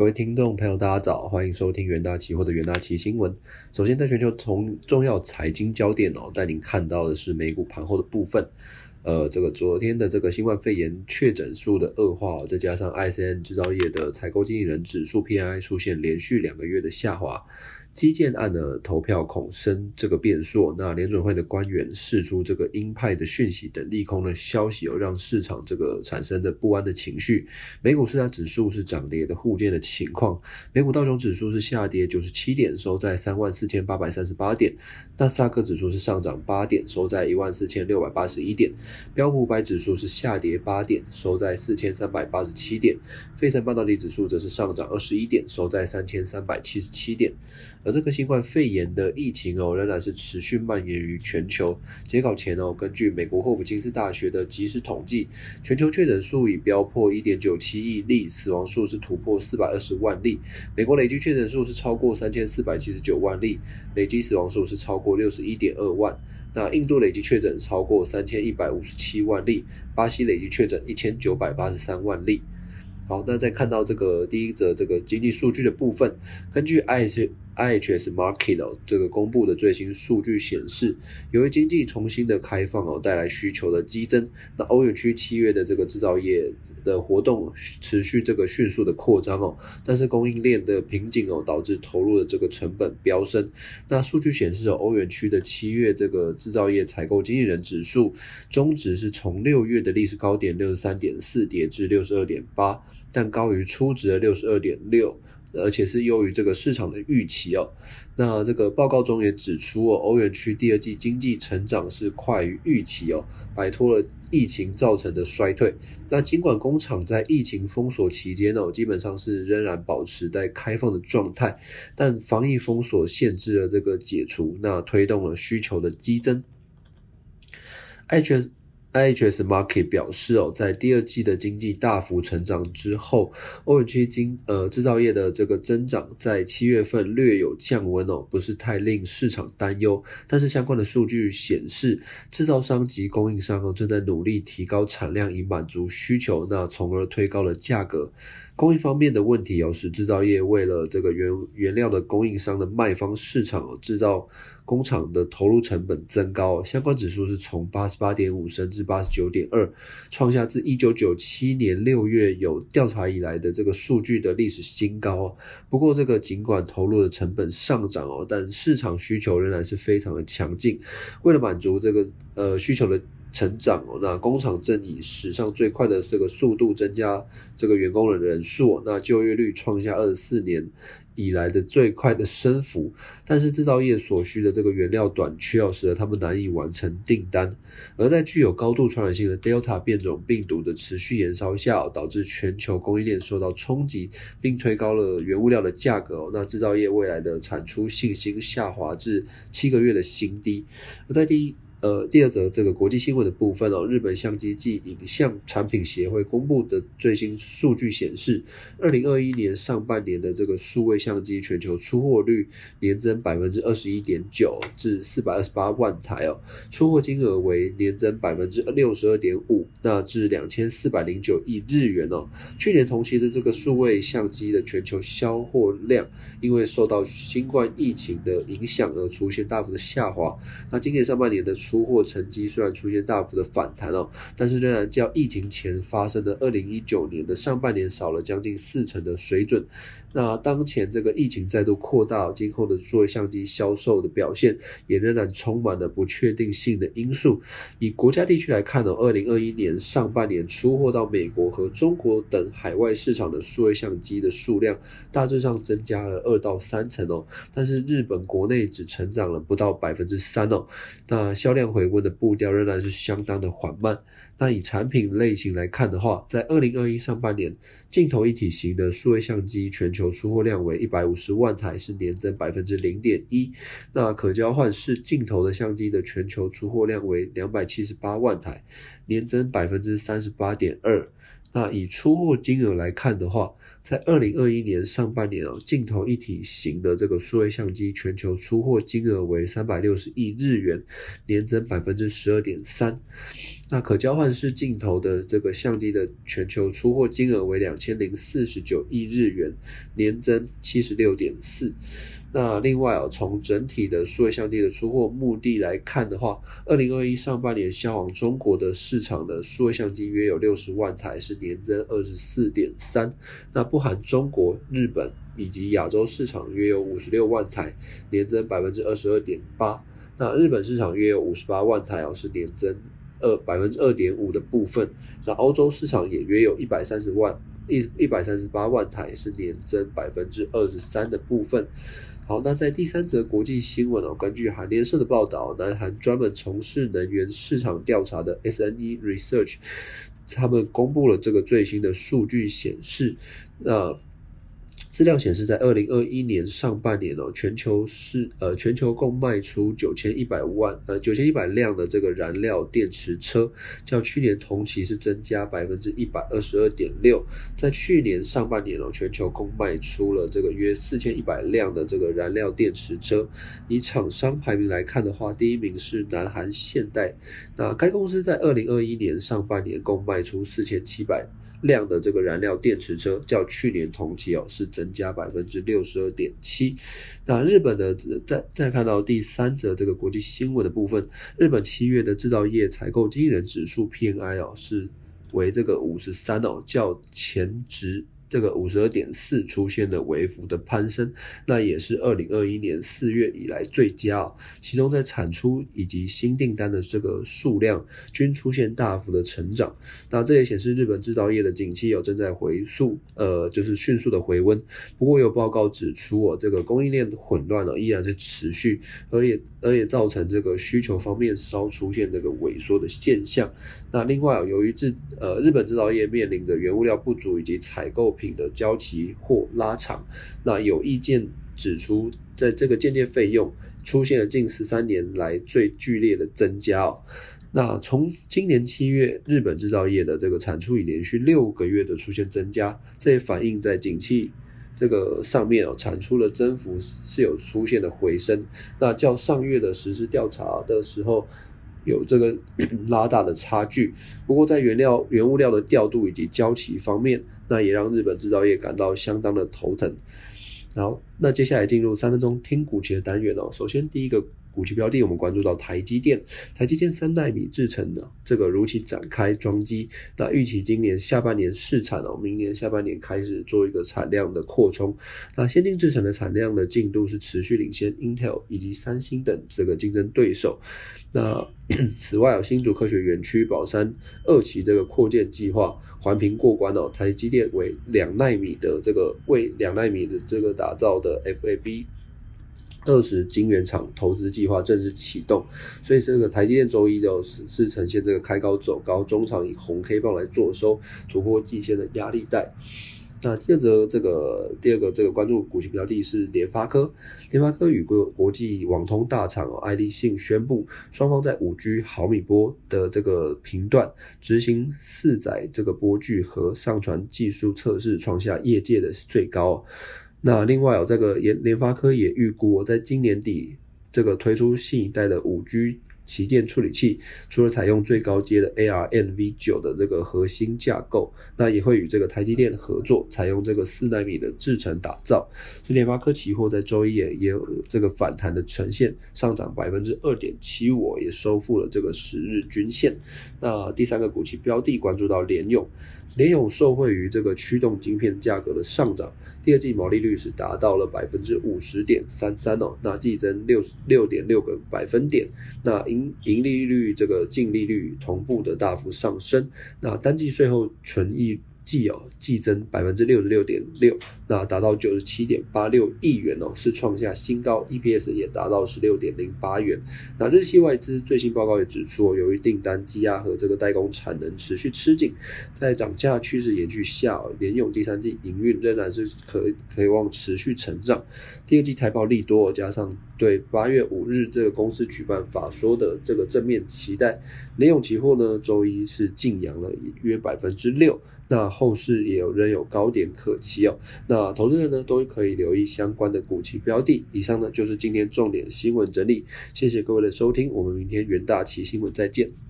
各位听众朋友，大家早，欢迎收听元大期货的元大期新闻。首先，在全球从重要财经焦点哦，带您看到的是美股盘后的部分。呃，这个昨天的这个新冠肺炎确诊数的恶化，再加上 ICN 制造业的采购经理人指数 PI 出现连续两个月的下滑。基建案的投票恐生这个变数，那联准会的官员释出这个鹰派的讯息等利空的消息，有让市场这个产生的不安的情绪。美股四大指数是涨跌的互见的情况，美股道琼指数是下跌九十七点，收在三万四千八百三十八点；纳斯达克指数是上涨八点，收在一万四千六百八十一点；标普五百指数是下跌八点，收在四千三百八十七点；费城半导体指数则是上涨二十一点，收在三千三百七十七点。而这个新冠肺炎的疫情哦，仍然是持续蔓延于全球。截稿前哦，根据美国霍普金斯大学的即时统计，全球确诊数已飙破一点九七亿例，死亡数是突破四百二十万例。美国累计确诊数是超过三千四百七十九万例，累计死亡数是超过六十一点二万。那印度累计确诊超过三千一百五十七万例，巴西累计确诊一千九百八十三万例。好，那再看到这个第一则这个经济数据的部分，根据 IH IHS Market 哦这个公布的最新数据显示，由于经济重新的开放哦带来需求的激增，那欧元区七月的这个制造业的活动持续这个迅速的扩张哦，但是供应链的瓶颈哦导致投入的这个成本飙升。那数据显示哦，欧元区的七月这个制造业采购经理人指数中值是从六月的历史高点六十三点四跌至六十二点八。但高于初值的六十二点六，而且是优于这个市场的预期哦。那这个报告中也指出哦，欧元区第二季经济成长是快于预期哦，摆脱了疫情造成的衰退。那尽管工厂在疫情封锁期间哦，基本上是仍然保持在开放的状态，但防疫封锁限制了这个解除，那推动了需求的激增。爱全。IHS Market 表示，哦，在第二季的经济大幅成长之后，欧元区经呃制造业的这个增长在七月份略有降温哦，不是太令市场担忧。但是相关的数据显示，制造商及供应商哦正在努力提高产量以满足需求，那从而推高了价格。供应方面的问题哦，使制造业为了这个原原料的供应商的卖方市场，制造工厂的投入成本增高，相关指数是从八十八点五升至八十九点二，创下自一九九七年六月有调查以来的这个数据的历史新高。不过，这个尽管投入的成本上涨哦，但市场需求仍然是非常的强劲。为了满足这个呃需求的。成长哦，那工厂正以史上最快的这个速度增加这个员工的人数，那就业率创下二十四年以来的最快的升幅。但是制造业所需的这个原料短缺，使得他们难以完成订单。而在具有高度传染性的 Delta 变种病毒的持续延烧下，导致全球供应链受到冲击，并推高了原物料的价格。那制造业未来的产出信心下滑至七个月的新低。而在第一。呃，第二则这个国际新闻的部分哦，日本相机暨影像产品协会公布的最新数据显示，二零二一年上半年的这个数位相机全球出货率年增百分之二十一点九，至四百二十八万台哦，出货金额为年增百分之六十二点五，那至两千四百零九亿日元哦。去年同期的这个数位相机的全球销货量，因为受到新冠疫情的影响而出现大幅的下滑。那今年上半年的。出货成绩虽然出现大幅的反弹哦，但是仍然较疫情前发生的二零一九年的上半年少了将近四成的水准。那当前这个疫情再度扩大，今后的数位相机销售的表现也仍然充满了不确定性的因素。以国家地区来看呢，二零二一年上半年出货到美国和中国等海外市场的数位相机的数量大致上增加了二到三成哦，但是日本国内只成长了不到百分之三哦。那销量。回温的步调仍然是相当的缓慢。那以产品类型来看的话，在二零二一上半年，镜头一体型的数位相机全球出货量为一百五十万台，是年增百分之零点一。那可交换式镜头的相机的全球出货量为两百七十八万台，年增百分之三十八点二。那以出货金额来看的话，在二零二一年上半年哦，镜头一体型的这个数位相机全球出货金额为三百六十亿日元，年增百分之十二点三。那可交换式镜头的这个相机的全球出货金额为两千零四十九亿日元，年增七十六点四。那另外哦，从整体的数位相机的出货目的来看的话，二零二一上半年销往中国的市场的数位相机约有六十万台，是年增二十四点三。那不含中国、日本以及亚洲市场约有五十六万台，年增百分之二十二点八。那日本市场约有五十八万台哦，是年增二百分之二点五的部分。那欧洲市场也约有一百三十万一一百三十八万台，是年增百分之二十三的部分。好，那在第三则国际新闻哦，根据韩联社的报道，南韩专门从事能源市场调查的 SNE Research，他们公布了这个最新的数据显示，那。资料显示，在二零二一年上半年哦，全球是呃全球共卖出九千一百万呃九千一百辆的这个燃料电池车，较去年同期是增加百分之一百二十二点六。在去年上半年哦，全球共卖出了这个约四千一百辆的这个燃料电池车。以厂商排名来看的话，第一名是南韩现代，那该公司在二零二一年上半年共卖出四千七百。量的这个燃料电池车较去年同期哦是增加百分之六十二点七。那日本的再再看到第三则这个国际新闻的部分，日本七月的制造业采购经理人指数 PNI 哦是为这个五十三哦，较前值。这个五十二点四出现了微幅的攀升，那也是二零二一年四月以来最佳。其中在产出以及新订单的这个数量均出现大幅的成长。那这也显示日本制造业的景气有正在回速，呃，就是迅速的回温。不过有报告指出，哦，这个供应链混乱呢依然是持续，而也而也造成这个需求方面稍出现这个萎缩的现象。那另外，由于制呃日本制造业面临的原物料不足以及采购品的交期或拉长，那有意见指出，在这个间接费用出现了近十三年来最剧烈的增加哦。那从今年七月，日本制造业的这个产出已连续六个月的出现增加，这也反映在景气这个上面哦，产出的增幅是有出现的回升。那较上月的实施调查的时候。有这个 拉大的差距，不过在原料、原物料的调度以及交期方面，那也让日本制造业感到相当的头疼。好，那接下来进入三分钟听股期的单元哦。首先第一个。五期标的，我们关注到台积电，台积电三纳米制成的这个如期展开装机，那预期今年下半年试产哦，明年下半年开始做一个产量的扩充。那先进制成的产量的进度是持续领先 Intel 以及三星等这个竞争对手。那 此外新竹科学园区宝山二期这个扩建计划环评过关哦，台积电为两纳米的这个为两纳米的这个打造的 FAB。二十晶圆厂投资计划正式启动，所以这个台积电周一就是是呈现这个开高走高，中场以红 K 棒来做收，突破季线的压力带。那第二则这个第二个这个关注股息标的是联发科，联发科与国国际网通大厂爱立信宣布，双方在五 G 毫米波的这个频段执行四载这个波距和上传技术测试，创下业界的最高。那另外哦，这个联联发科也预估，在今年底这个推出新一代的五 G。旗舰处理器除了采用最高阶的 ARM V 九的这个核心架构，那也会与这个台积电合作，采用这个四纳米的制程打造。所以联发科期货在周一也也有这个反弹的呈现，上涨百分之二点七五，也收复了这个十日均线。那第三个股期标的关注到联用，联永受惠于这个驱动晶片价格的上涨，第二季毛利率是达到了百分之五十点三三哦，那季增六十六点六个百分点，那盈盈利率这个净利率同步的大幅上升，那单季税后纯益。季哦，季增百分之六十六点六，那达到九十七点八六亿元哦，是创下新高，EPS 也达到十六点零八元。那日系外资最新报告也指出，由于订单积压和这个代工产能持续吃紧，在涨价趋势延续下，联用第三季营运仍然是可可以望持续成长。第二季财报利多，加上对八月五日这个公司举办法说的这个正面期待，联永期货呢周一是净扬了约百分之六。那后市也有仍有高点可期哦。那投资人呢都可以留意相关的股期标的。以上呢就是今天重点新闻整理，谢谢各位的收听，我们明天元大旗新闻再见。